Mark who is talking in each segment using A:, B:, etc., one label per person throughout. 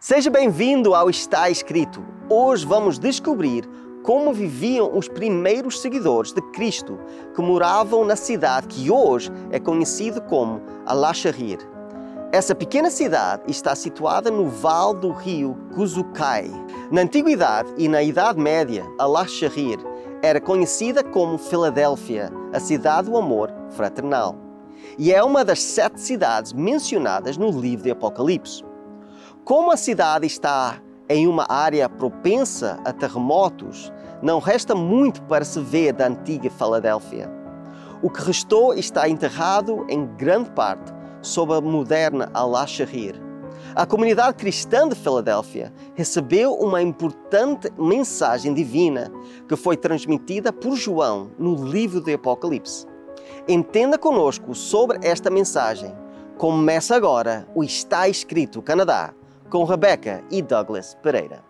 A: Seja bem-vindo ao Está Escrito. Hoje vamos descobrir como viviam os primeiros seguidores de Cristo que moravam na cidade que hoje é conhecida como Al-Shahir. Essa pequena cidade está situada no vale do rio Kuzukai. Na Antiguidade e na Idade Média, Al-Shahir era conhecida como Filadélfia, a cidade do amor fraternal. E é uma das sete cidades mencionadas no livro de Apocalipse. Como a cidade está em uma área propensa a terremotos, não resta muito para se ver da antiga Filadélfia. O que restou está enterrado em grande parte sob a moderna Al-Shahir. A comunidade cristã de Filadélfia recebeu uma importante mensagem divina que foi transmitida por João no livro do Apocalipse. Entenda conosco sobre esta mensagem. Começa agora o Está Escrito Canadá com Rebecca e Douglas Pereira.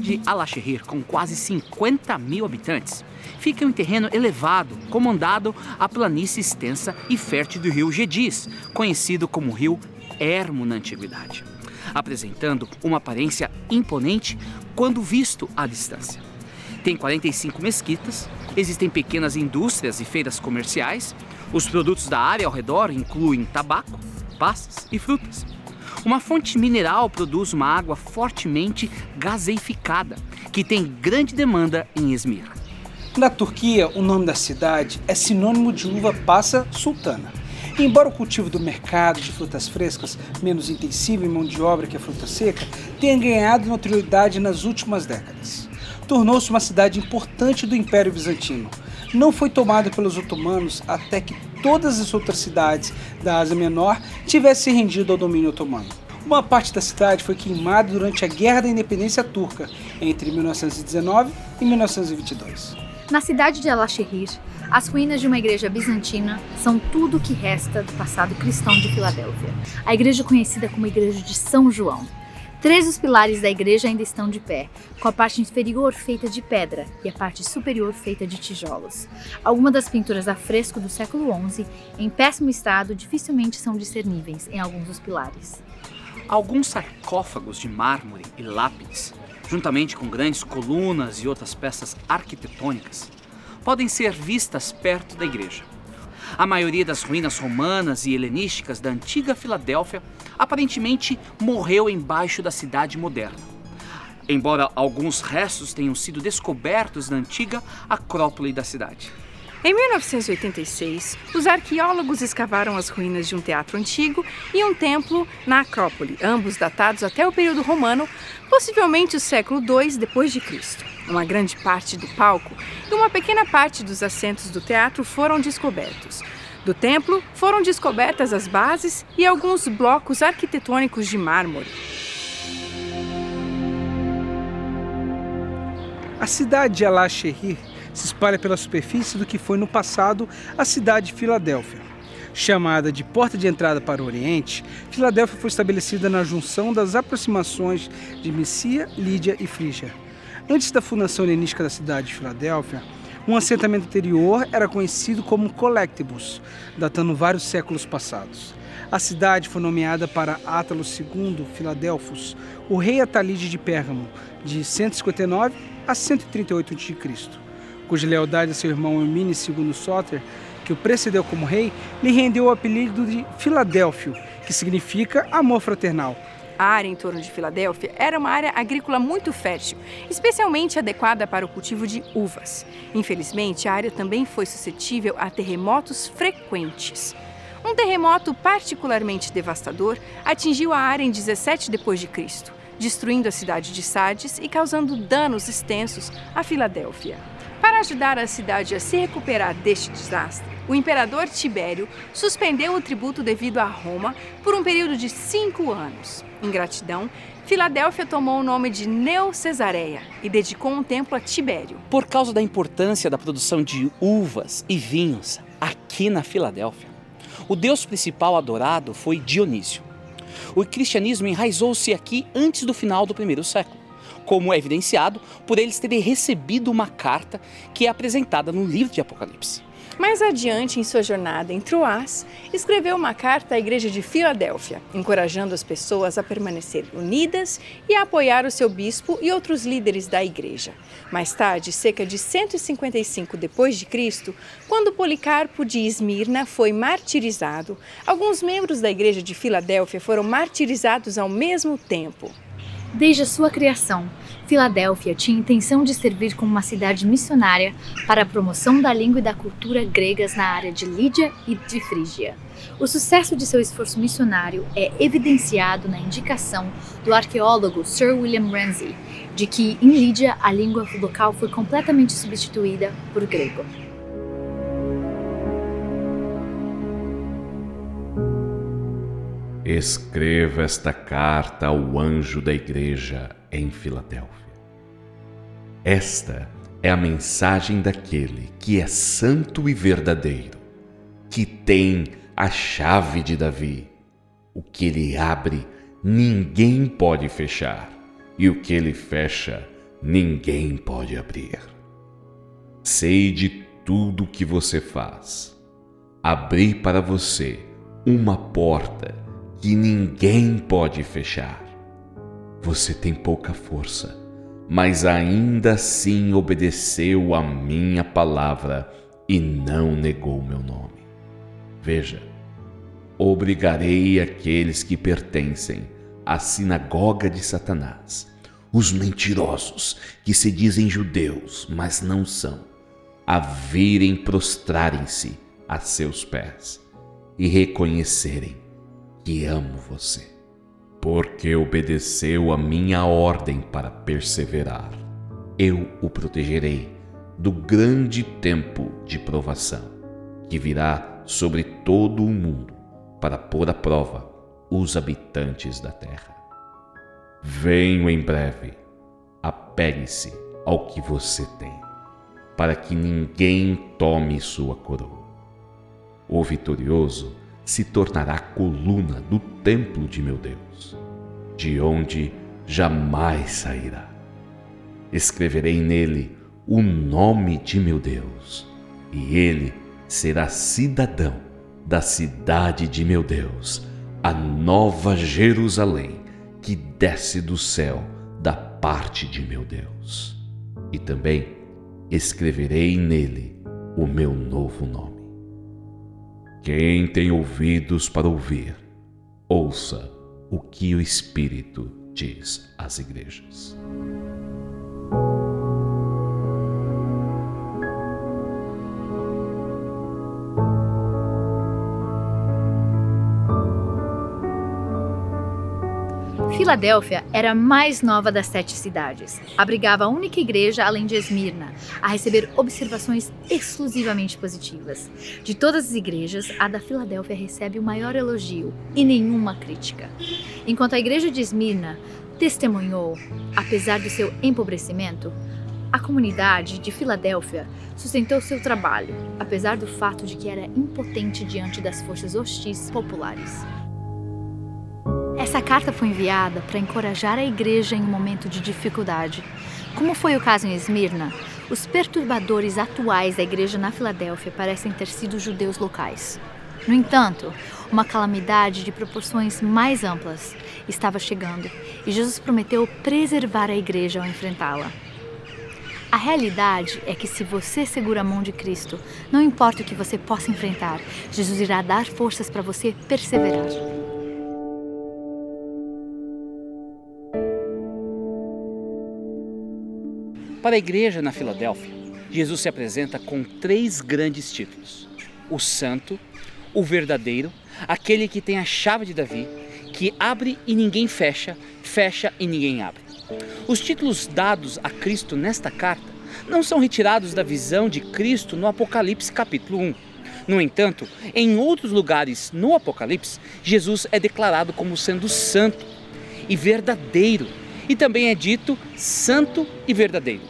B: De Al-Shahir, com quase 50 mil habitantes, fica em um terreno elevado, comandado a planície extensa e fértil do rio Gedis, conhecido como rio Hermo na antiguidade, apresentando uma aparência imponente quando visto à distância. Tem 45 mesquitas, existem pequenas indústrias e feiras comerciais, os produtos da área ao redor incluem tabaco, passas e frutas. Uma fonte mineral produz uma água fortemente gaseificada, que tem grande demanda em Esmir.
C: Na Turquia, o nome da cidade é sinônimo de uva passa sultana. embora o cultivo do mercado de frutas frescas, menos intensivo em mão de obra que a fruta seca, tenha ganhado notoriedade nas últimas décadas. Tornou-se uma cidade importante do Império Bizantino. Não foi tomada pelos otomanos até que todas as outras cidades da Ásia Menor tivessem rendido ao domínio otomano. Uma parte da cidade foi queimada durante a Guerra da Independência Turca, entre 1919 e 1922.
D: Na cidade de Al-Shahir, as ruínas de uma igreja bizantina são tudo o que resta do passado cristão de Filadélfia. A igreja conhecida como Igreja de São João, Três dos pilares da igreja ainda estão de pé, com a parte inferior feita de pedra e a parte superior feita de tijolos. Algumas das pinturas a fresco do século XI, em péssimo estado, dificilmente são discerníveis em alguns dos pilares.
B: Alguns sarcófagos de mármore e lápides, juntamente com grandes colunas e outras peças arquitetônicas, podem ser vistas perto da igreja. A maioria das ruínas romanas e helenísticas da antiga Filadélfia aparentemente morreu embaixo da cidade moderna. Embora alguns restos tenham sido descobertos na antiga Acrópole da cidade.
E: Em 1986, os arqueólogos escavaram as ruínas de um teatro antigo e um templo na Acrópole, ambos datados até o período romano, possivelmente o século II depois de Cristo. Uma grande parte do palco e uma pequena parte dos assentos do teatro foram descobertos. Do templo foram descobertas as bases e alguns blocos arquitetônicos de mármore.
C: A cidade de Al-Shahir se espalha pela superfície do que foi no passado a cidade de Filadélfia. Chamada de porta de entrada para o Oriente, Filadélfia foi estabelecida na junção das aproximações de Messia, Lídia e Frígia. Antes da fundação helenística da cidade de Filadélfia, um assentamento anterior era conhecido como Collectibus, datando vários séculos passados. A cidade foi nomeada para Átalo II Filadelfos, o rei Atalide de Pérgamo, de 159 a 138 a.C cuja lealdade a seu irmão Hermine II Soter, que o precedeu como rei, lhe rendeu o apelido de Filadélfio, que significa amor fraternal.
E: A área em torno de Filadélfia era uma área agrícola muito fértil, especialmente adequada para o cultivo de uvas. Infelizmente, a área também foi suscetível a terremotos frequentes. Um terremoto particularmente devastador atingiu a área em 17 depois de Cristo destruindo a cidade de Sardes e causando danos extensos à Filadélfia. Para ajudar a cidade a se recuperar deste desastre, o imperador Tibério suspendeu o tributo devido a Roma por um período de cinco anos. Em gratidão, Filadélfia tomou o nome de Neo-Cesareia e dedicou um templo a Tibério.
B: Por causa da importância da produção de uvas e vinhos aqui na Filadélfia, o deus principal adorado foi Dionísio. O cristianismo enraizou-se aqui antes do final do primeiro século como é evidenciado por eles terem recebido uma carta que é apresentada no livro de Apocalipse.
E: Mais adiante em sua jornada em Troas, escreveu uma carta à igreja de Filadélfia, encorajando as pessoas a permanecer unidas e a apoiar o seu bispo e outros líderes da igreja. Mais tarde, cerca de 155 depois de Cristo, quando Policarpo de Esmirna foi martirizado, alguns membros da igreja de Filadélfia foram martirizados ao mesmo tempo.
D: Desde a sua criação, Filadélfia tinha intenção de servir como uma cidade missionária para a promoção da língua e da cultura gregas na área de Lídia e de Frígia. O sucesso de seu esforço missionário é evidenciado na indicação do arqueólogo Sir William Ramsay de que em Lídia a língua local foi completamente substituída por grego.
F: Escreva esta carta ao anjo da igreja em Filadélfia. Esta é a mensagem daquele que é santo e verdadeiro, que tem a chave de Davi. O que ele abre, ninguém pode fechar, e o que ele fecha, ninguém pode abrir. Sei de tudo que você faz. Abri para você uma porta que ninguém pode fechar. Você tem pouca força, mas ainda assim obedeceu a minha palavra e não negou meu nome. Veja, obrigarei aqueles que pertencem à sinagoga de Satanás, os mentirosos que se dizem judeus, mas não são, a virem prostrarem-se a seus pés e reconhecerem que amo você, porque obedeceu a minha ordem para perseverar. Eu o protegerei do grande tempo de provação que virá sobre todo o mundo para pôr à prova os habitantes da terra. Venho em breve, apegue-se ao que você tem, para que ninguém tome sua coroa. O vitorioso se tornará coluna do templo de meu Deus, de onde jamais sairá. Escreverei nele o nome de meu Deus, e ele será cidadão da cidade de meu Deus, a nova Jerusalém que desce do céu da parte de meu Deus. E também escreverei nele o meu novo nome. Quem tem ouvidos para ouvir, ouça o que o Espírito diz às igrejas.
D: Filadélfia era a mais nova das sete cidades. Abrigava a única igreja, além de Esmirna, a receber observações exclusivamente positivas. De todas as igrejas, a da Filadélfia recebe o maior elogio e nenhuma crítica. Enquanto a igreja de Esmirna testemunhou, apesar do seu empobrecimento, a comunidade de Filadélfia sustentou seu trabalho, apesar do fato de que era impotente diante das forças hostis populares. Essa carta foi enviada para encorajar a igreja em um momento de dificuldade. Como foi o caso em Esmirna, os perturbadores atuais da igreja na Filadélfia parecem ter sido judeus locais. No entanto, uma calamidade de proporções mais amplas estava chegando e Jesus prometeu preservar a igreja ao enfrentá-la. A realidade é que se você segura a mão de Cristo, não importa o que você possa enfrentar, Jesus irá dar forças para você perseverar.
B: Para a igreja na Filadélfia, Jesus se apresenta com três grandes títulos: o Santo, o Verdadeiro, aquele que tem a chave de Davi que abre e ninguém fecha, fecha e ninguém abre. Os títulos dados a Cristo nesta carta não são retirados da visão de Cristo no Apocalipse capítulo 1. No entanto, em outros lugares no Apocalipse, Jesus é declarado como sendo santo e verdadeiro, e também é dito santo e verdadeiro.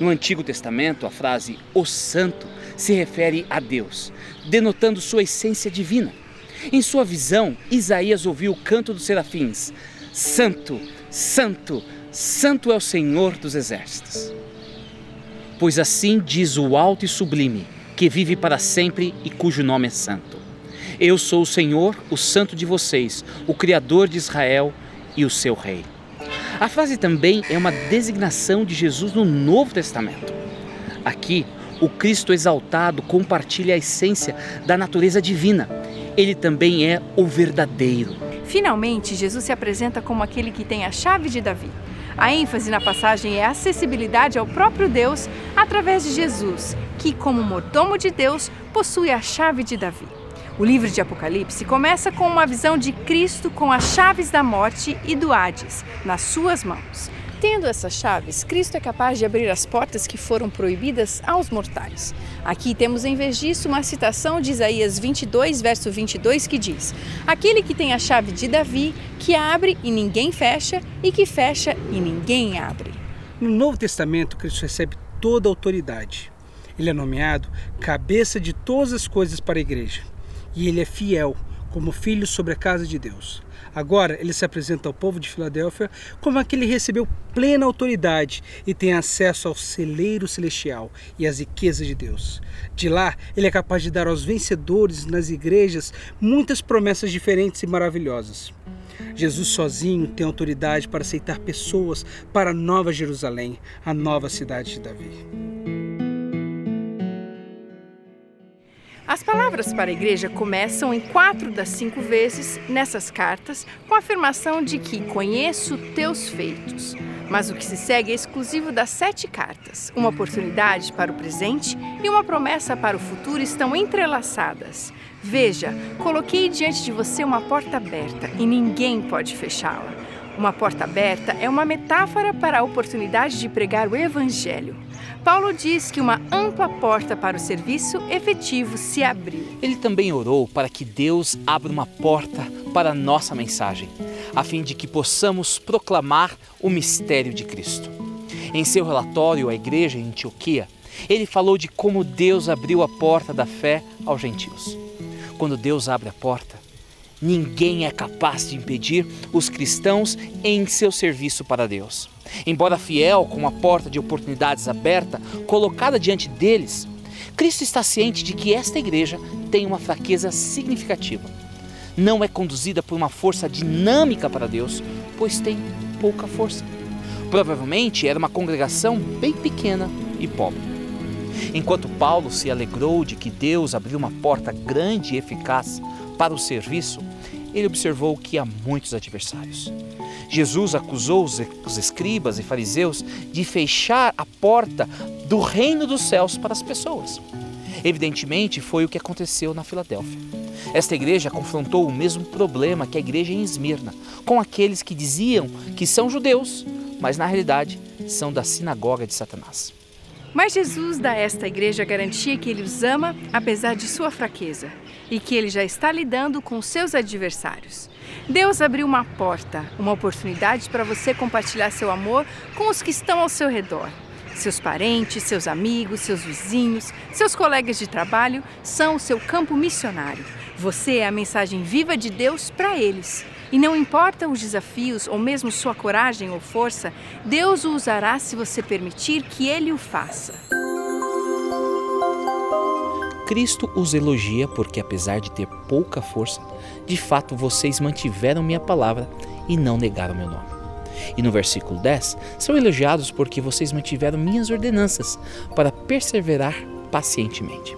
B: No Antigo Testamento, a frase o santo se refere a Deus, denotando sua essência divina. Em sua visão, Isaías ouviu o canto dos serafins: Santo, Santo, Santo é o Senhor dos exércitos. Pois assim diz o alto e sublime, que vive para sempre e cujo nome é santo. Eu sou o Senhor, o santo de vocês, o Criador de Israel e o seu Rei. A frase também é uma designação de Jesus no Novo Testamento. Aqui, o Cristo exaltado compartilha a essência da natureza divina. Ele também é o verdadeiro.
E: Finalmente, Jesus se apresenta como aquele que tem a chave de Davi. A ênfase na passagem é a acessibilidade ao próprio Deus através de Jesus, que, como mordomo de Deus, possui a chave de Davi. O livro de Apocalipse começa com uma visão de Cristo com as chaves da morte e do Hades nas suas mãos. Tendo essas chaves, Cristo é capaz de abrir as portas que foram proibidas aos mortais. Aqui temos, em vez disso, uma citação de Isaías 22, verso 22, que diz: Aquele que tem a chave de Davi, que abre e ninguém fecha, e que fecha e ninguém abre.
C: No Novo Testamento, Cristo recebe toda a autoridade. Ele é nomeado cabeça de todas as coisas para a igreja. E ele é fiel, como filho sobre a casa de Deus. Agora ele se apresenta ao povo de Filadélfia como aquele que recebeu plena autoridade e tem acesso ao celeiro celestial e às riquezas de Deus. De lá, ele é capaz de dar aos vencedores nas igrejas muitas promessas diferentes e maravilhosas. Jesus sozinho tem autoridade para aceitar pessoas para a Nova Jerusalém, a nova cidade de Davi.
E: As palavras para a igreja começam em quatro das cinco vezes nessas cartas com a afirmação de que conheço teus feitos. Mas o que se segue é exclusivo das sete cartas. Uma oportunidade para o presente e uma promessa para o futuro estão entrelaçadas. Veja, coloquei diante de você uma porta aberta e ninguém pode fechá-la. Uma porta aberta é uma metáfora para a oportunidade de pregar o Evangelho. Paulo diz que uma ampla porta para o serviço efetivo se abriu.
B: Ele também orou para que Deus abra uma porta para a nossa mensagem, a fim de que possamos proclamar o mistério de Cristo. Em seu relatório à igreja em Antioquia, ele falou de como Deus abriu a porta da fé aos gentios. Quando Deus abre a porta, ninguém é capaz de impedir os cristãos em seu serviço para Deus. Embora fiel, com uma porta de oportunidades aberta colocada diante deles, Cristo está ciente de que esta igreja tem uma fraqueza significativa. Não é conduzida por uma força dinâmica para Deus, pois tem pouca força. Provavelmente era uma congregação bem pequena e pobre. Enquanto Paulo se alegrou de que Deus abriu uma porta grande e eficaz para o serviço, ele observou que há muitos adversários. Jesus acusou os escribas e fariseus de fechar a porta do reino dos céus para as pessoas. Evidentemente, foi o que aconteceu na Filadélfia. Esta igreja confrontou o mesmo problema que a igreja em Esmirna, com aqueles que diziam que são judeus, mas na realidade são da sinagoga de Satanás.
E: Mas Jesus dá a esta igreja a garantia que ele os ama apesar de sua fraqueza e que ele já está lidando com seus adversários. Deus abriu uma porta, uma oportunidade para você compartilhar seu amor com os que estão ao seu redor. Seus parentes, seus amigos, seus vizinhos, seus colegas de trabalho são o seu campo missionário. Você é a mensagem viva de Deus para eles. E não importa os desafios ou mesmo sua coragem ou força, Deus o usará se você permitir que ele o faça.
B: Cristo os elogia porque, apesar de ter pouca força, de fato vocês mantiveram minha palavra e não negaram meu nome. E no versículo 10, são elogiados porque vocês mantiveram minhas ordenanças para perseverar pacientemente.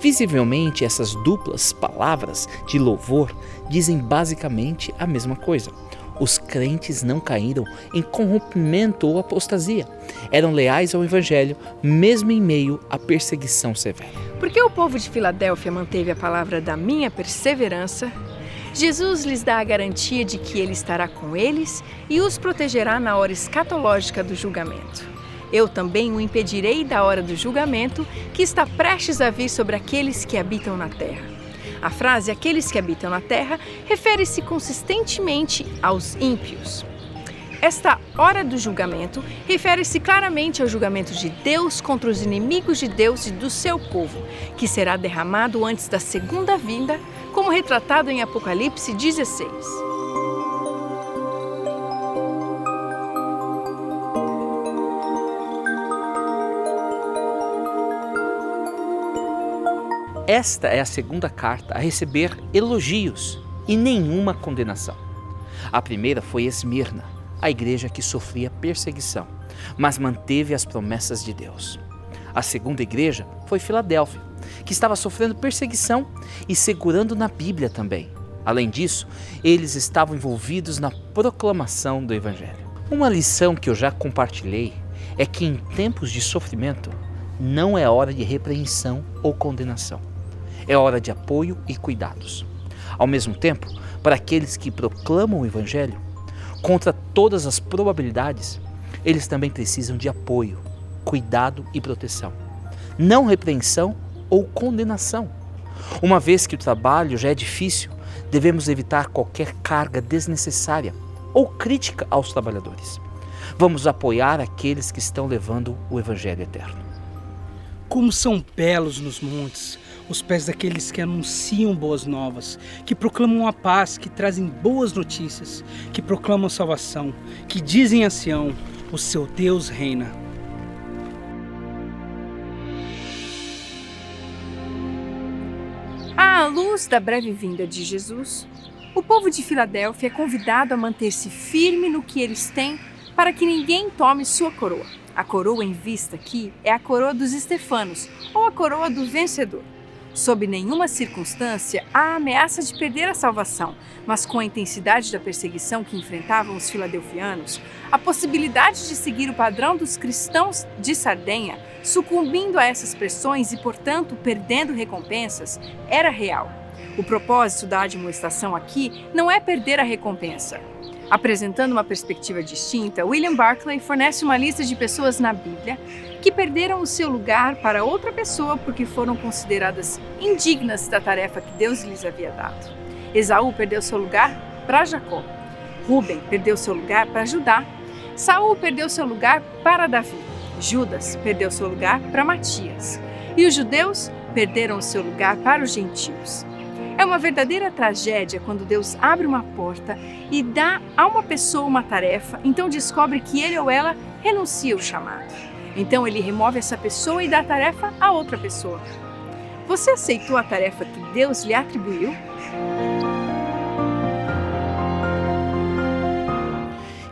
B: Visivelmente, essas duplas palavras de louvor dizem basicamente a mesma coisa. Os crentes não caíram em corrompimento ou apostasia. Eram leais ao Evangelho, mesmo em meio à perseguição severa.
E: Porque o povo de Filadélfia manteve a palavra da minha perseverança, Jesus lhes dá a garantia de que ele estará com eles e os protegerá na hora escatológica do julgamento. Eu também o impedirei da hora do julgamento que está prestes a vir sobre aqueles que habitam na terra. A frase aqueles que habitam na terra refere-se consistentemente aos ímpios. Esta hora do julgamento refere-se claramente ao julgamento de Deus contra os inimigos de Deus e do seu povo, que será derramado antes da segunda vinda, como retratado em Apocalipse 16.
B: Esta é a segunda carta a receber elogios e nenhuma condenação. A primeira foi Esmirna, a igreja que sofria perseguição, mas manteve as promessas de Deus. A segunda igreja foi Filadélfia, que estava sofrendo perseguição e segurando na Bíblia também. Além disso, eles estavam envolvidos na proclamação do Evangelho. Uma lição que eu já compartilhei é que em tempos de sofrimento não é hora de repreensão ou condenação. É hora de apoio e cuidados. Ao mesmo tempo, para aqueles que proclamam o Evangelho, Contra todas as probabilidades, eles também precisam de apoio, cuidado e proteção. Não repreensão ou condenação. Uma vez que o trabalho já é difícil, devemos evitar qualquer carga desnecessária ou crítica aos trabalhadores. Vamos apoiar aqueles que estão levando o Evangelho eterno.
C: Como são belos nos montes os pés daqueles que anunciam boas novas, que proclamam a paz, que trazem boas notícias, que proclamam salvação, que dizem a Sião: o seu Deus reina.
E: À luz da breve vinda de Jesus, o povo de Filadélfia é convidado a manter-se firme no que eles têm para que ninguém tome sua coroa. A coroa em vista aqui é a coroa dos Estefanos, ou a coroa do vencedor. Sob nenhuma circunstância há ameaça de perder a salvação, mas com a intensidade da perseguição que enfrentavam os filadelfianos, a possibilidade de seguir o padrão dos cristãos de Sardenha, sucumbindo a essas pressões e, portanto, perdendo recompensas, era real. O propósito da admoestação aqui não é perder a recompensa, Apresentando uma perspectiva distinta, William Barclay fornece uma lista de pessoas na Bíblia que perderam o seu lugar para outra pessoa porque foram consideradas indignas da tarefa que Deus lhes havia dado. Esaú perdeu seu lugar para Jacó. Ruben perdeu seu lugar para Judá. Saul perdeu seu lugar para Davi. Judas perdeu seu lugar para Matias. E os judeus perderam seu lugar para os gentios. É uma verdadeira tragédia quando Deus abre uma porta e dá a uma pessoa uma tarefa, então descobre que ele ou ela renuncia ao chamado. Então ele remove essa pessoa e dá a tarefa a outra pessoa. Você aceitou a tarefa que Deus lhe atribuiu?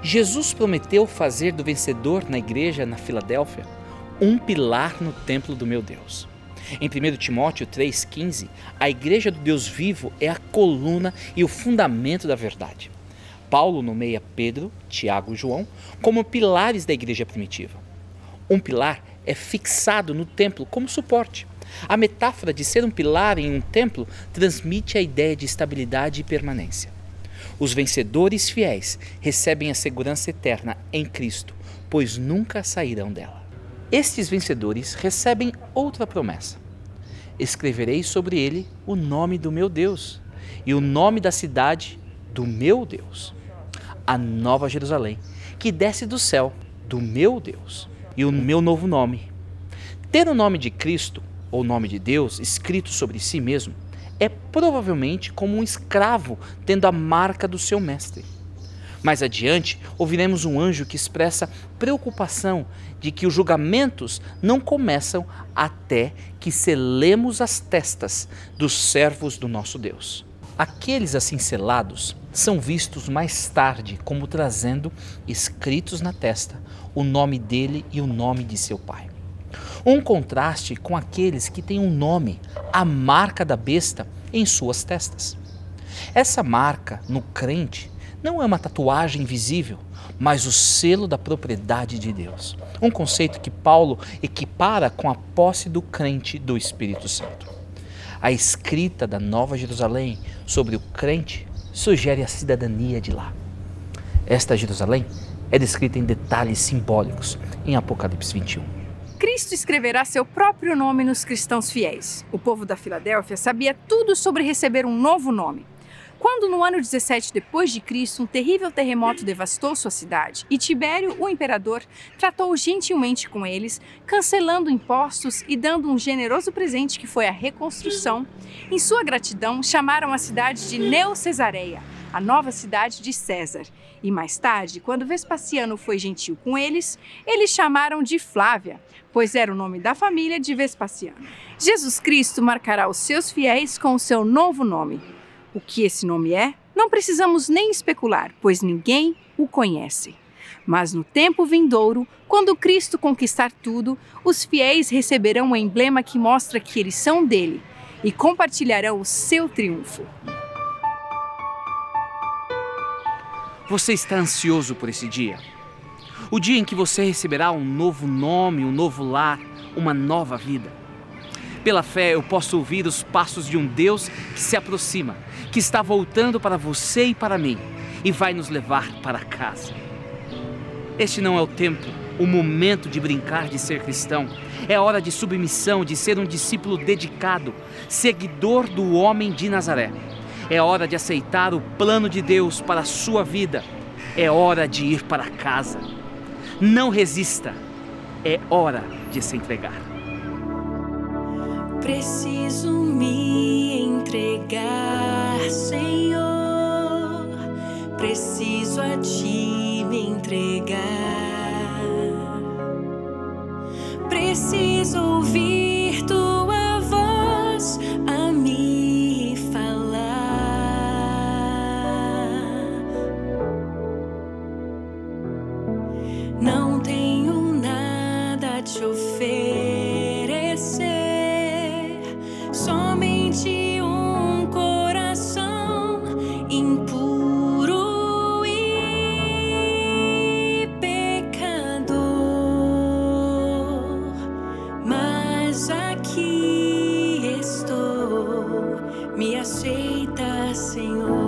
B: Jesus prometeu fazer do vencedor na igreja na Filadélfia um pilar no templo do meu Deus. Em 1 Timóteo 3,15, a igreja do Deus vivo é a coluna e o fundamento da verdade. Paulo nomeia Pedro, Tiago e João como pilares da igreja primitiva. Um pilar é fixado no templo como suporte. A metáfora de ser um pilar em um templo transmite a ideia de estabilidade e permanência. Os vencedores fiéis recebem a segurança eterna em Cristo, pois nunca sairão dela. Estes vencedores recebem outra promessa escreverei sobre ele o nome do meu Deus e o nome da cidade do meu Deus, a nova Jerusalém, que desce do céu do meu Deus, e o meu novo nome. Ter o nome de Cristo ou nome de Deus escrito sobre si mesmo é provavelmente como um escravo tendo a marca do seu mestre. Mais adiante, ouviremos um anjo que expressa preocupação de que os julgamentos não começam até que selemos as testas dos servos do nosso Deus. Aqueles assim selados são vistos mais tarde como trazendo escritos na testa o nome dele e o nome de seu pai. Um contraste com aqueles que têm um nome, a marca da besta, em suas testas. Essa marca no crente não é uma tatuagem visível, mas o selo da propriedade de Deus. Um conceito que Paulo equipara com a posse do crente do Espírito Santo. A escrita da Nova Jerusalém sobre o crente sugere a cidadania de lá. Esta Jerusalém é descrita em detalhes simbólicos em Apocalipse 21.
E: Cristo escreverá seu próprio nome nos cristãos fiéis. O povo da Filadélfia sabia tudo sobre receber um novo nome. Quando no ano 17 depois de Cristo um terrível terremoto devastou sua cidade e Tibério, o imperador, tratou gentilmente com eles, cancelando impostos e dando um generoso presente que foi a reconstrução, em sua gratidão chamaram a cidade de Neocesareia, a nova cidade de César. E mais tarde, quando Vespasiano foi gentil com eles, eles chamaram de Flávia, pois era o nome da família de Vespasiano. Jesus Cristo marcará os seus fiéis com o seu novo nome, o que esse nome é, não precisamos nem especular, pois ninguém o conhece. Mas no tempo vindouro, quando Cristo conquistar tudo, os fiéis receberão um emblema que mostra que eles são dele e compartilharão o seu triunfo.
B: Você está ansioso por esse dia? O dia em que você receberá um novo nome, um novo lar, uma nova vida. Pela fé, eu posso ouvir os passos de um Deus que se aproxima, que está voltando para você e para mim e vai nos levar para casa. Este não é o tempo, o momento de brincar de ser cristão. É hora de submissão, de ser um discípulo dedicado, seguidor do homem de Nazaré. É hora de aceitar o plano de Deus para a sua vida. É hora de ir para casa. Não resista. É hora de se entregar.
G: Preciso me entregar, Senhor. Preciso a ti me entregar. Preciso ouvir me aceita, Senhor.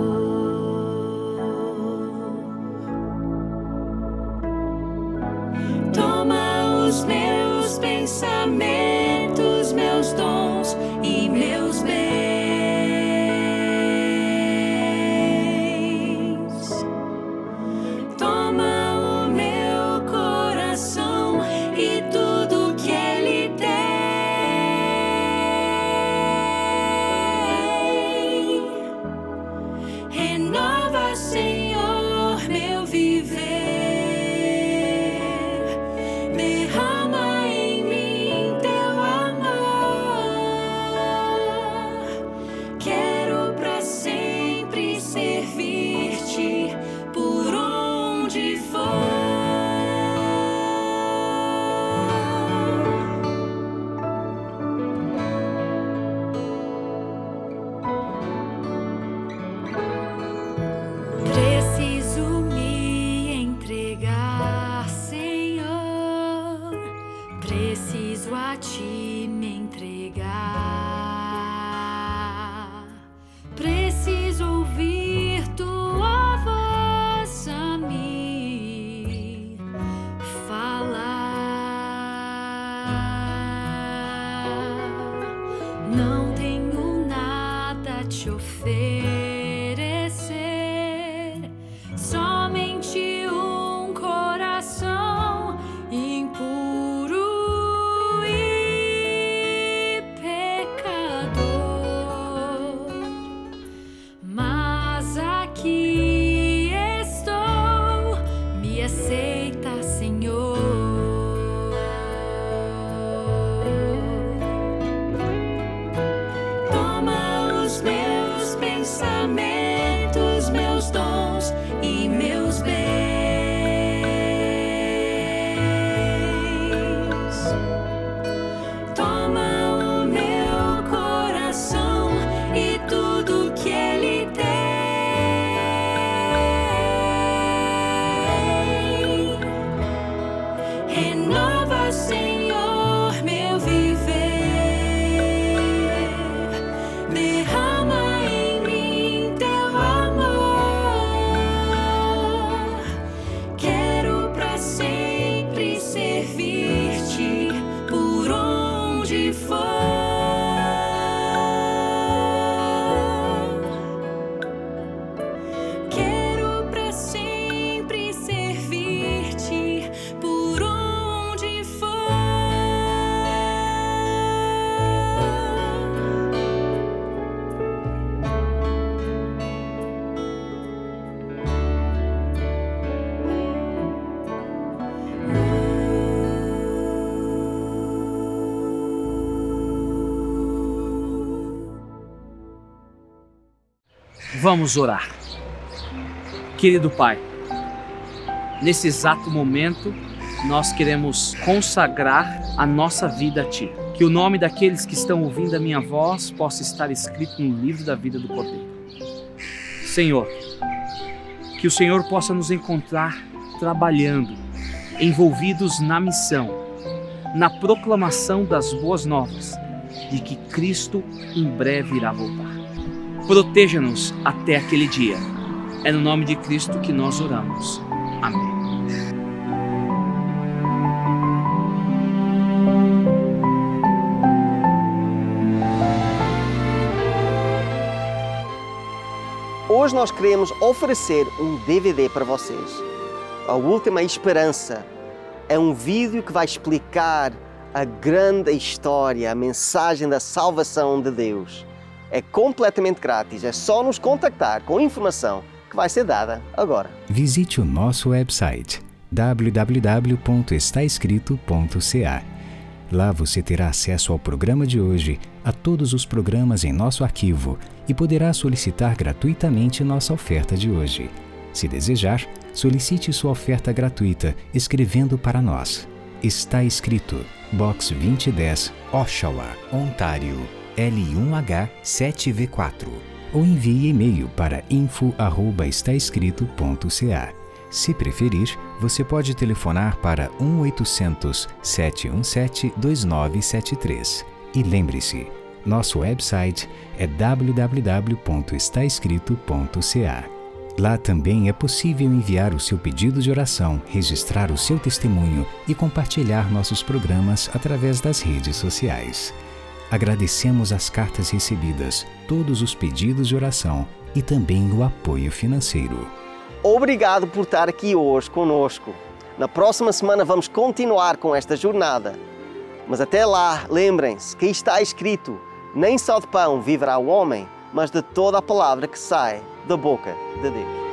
B: Vamos orar. Querido Pai, nesse exato momento, nós queremos consagrar a nossa vida a Ti. Que o nome daqueles que estão ouvindo a minha voz possa estar escrito no livro da vida do Cordeiro. Senhor, que o Senhor possa nos encontrar trabalhando, envolvidos na missão, na proclamação das boas novas de que Cristo em breve irá voltar. Proteja-nos até aquele dia. É no nome de Cristo que nós oramos. Amém.
A: Hoje nós queremos oferecer um DVD para vocês. A Última Esperança é um vídeo que vai explicar a grande história, a mensagem da salvação de Deus. É completamente grátis, é só nos contactar com informação que vai ser dada agora.
H: Visite o nosso website www.estaescrito.ca. Lá você terá acesso ao programa de hoje, a todos os programas em nosso arquivo e poderá solicitar gratuitamente nossa oferta de hoje. Se desejar, solicite sua oferta gratuita escrevendo para nós. Está escrito Box 2010, Oshawa, Ontário, L1H 7V4 ou envie e-mail para info@estaescrito.ca. Se preferir, você pode telefonar para 1-800 717 2973. E lembre-se, nosso website é www.estaescrito.ca. Lá também é possível enviar o seu pedido de oração, registrar o seu testemunho e compartilhar nossos programas através das redes sociais. Agradecemos as cartas recebidas, todos os pedidos de oração e também o apoio financeiro.
A: Obrigado por estar aqui hoje conosco. Na próxima semana vamos continuar com esta jornada. Mas até lá, lembrem-se que está escrito: nem só de pão viverá o homem, mas de toda a palavra que sai da boca de Deus.